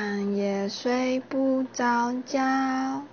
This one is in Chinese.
半夜睡不着觉。